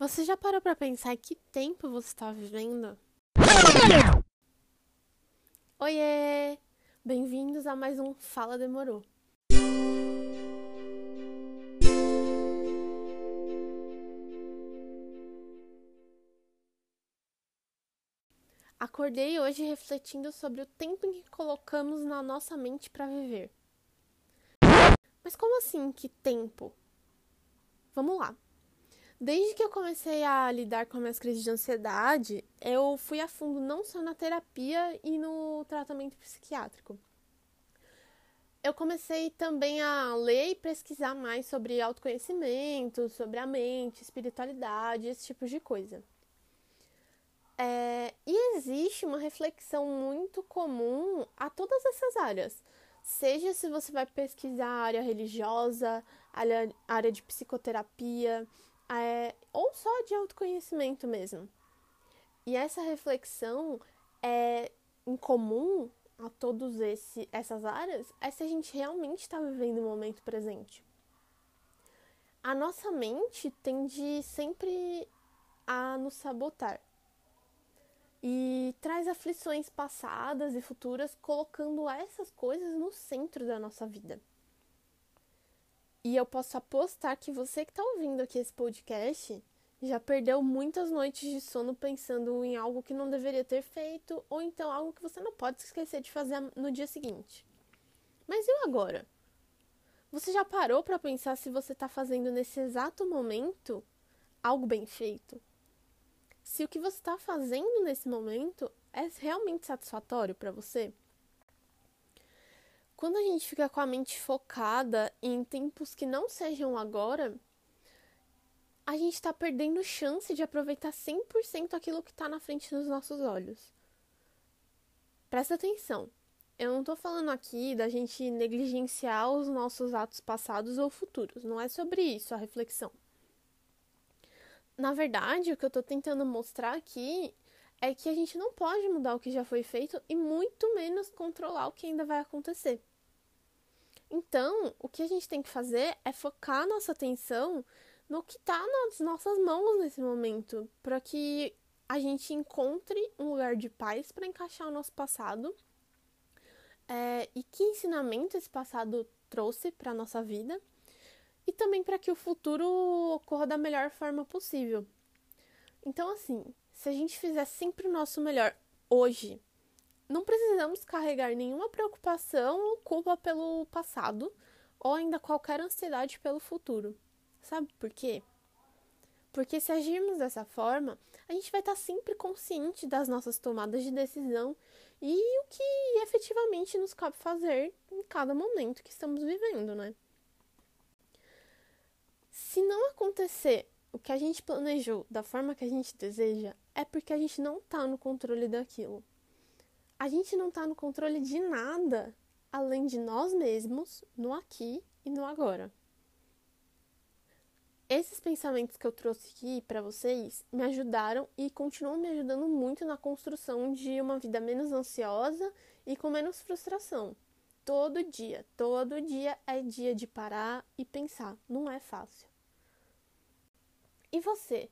Você já parou para pensar que tempo você está vivendo? Oiê! Bem-vindos a mais um Fala Demorou. Acordei hoje refletindo sobre o tempo em que colocamos na nossa mente para viver. Mas como assim, que tempo? Vamos lá. Desde que eu comecei a lidar com minhas crises de ansiedade, eu fui a fundo não só na terapia e no tratamento psiquiátrico. Eu comecei também a ler e pesquisar mais sobre autoconhecimento, sobre a mente, espiritualidade, esse tipo de coisa. É, e existe uma reflexão muito comum a todas essas áreas. Seja se você vai pesquisar a área religiosa, a área de psicoterapia, é, ou só de autoconhecimento mesmo. E essa reflexão é em comum a todas essas áreas é se a gente realmente está vivendo o momento presente. A nossa mente tende sempre a nos sabotar e traz aflições passadas e futuras, colocando essas coisas no centro da nossa vida. E eu posso apostar que você que está ouvindo aqui esse podcast já perdeu muitas noites de sono pensando em algo que não deveria ter feito, ou então algo que você não pode esquecer de fazer no dia seguinte. Mas e agora? Você já parou para pensar se você está fazendo nesse exato momento algo bem feito? Se o que você está fazendo nesse momento é realmente satisfatório para você? Quando a gente fica com a mente focada em tempos que não sejam agora, a gente está perdendo chance de aproveitar 100% aquilo que está na frente dos nossos olhos. Presta atenção, eu não estou falando aqui da gente negligenciar os nossos atos passados ou futuros, não é sobre isso a reflexão. Na verdade, o que eu estou tentando mostrar aqui é que a gente não pode mudar o que já foi feito e muito menos controlar o que ainda vai acontecer. Então, o que a gente tem que fazer é focar nossa atenção no que está nas nossas mãos nesse momento, para que a gente encontre um lugar de paz para encaixar o nosso passado é, e que ensinamento esse passado trouxe para nossa vida e também para que o futuro ocorra da melhor forma possível. Então, assim, se a gente fizer sempre o nosso melhor hoje, não precisamos carregar nenhuma preocupação ou culpa pelo passado ou ainda qualquer ansiedade pelo futuro. Sabe por quê? Porque se agirmos dessa forma, a gente vai estar sempre consciente das nossas tomadas de decisão e o que efetivamente nos cabe fazer em cada momento que estamos vivendo, né? Se não acontecer o que a gente planejou da forma que a gente deseja, é porque a gente não está no controle daquilo a gente não está no controle de nada além de nós mesmos, no aqui e no agora. Esses pensamentos que eu trouxe aqui para vocês me ajudaram e continuam me ajudando muito na construção de uma vida menos ansiosa e com menos frustração. Todo dia, todo dia é dia de parar e pensar, não é fácil. E você?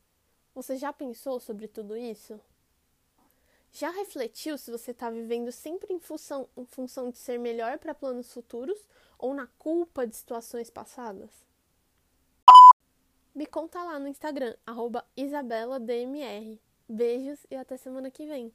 Você já pensou sobre tudo isso? Já refletiu se você está vivendo sempre em função, em função de ser melhor para planos futuros ou na culpa de situações passadas? Me conta lá no Instagram, isabeladmr. Beijos e até semana que vem.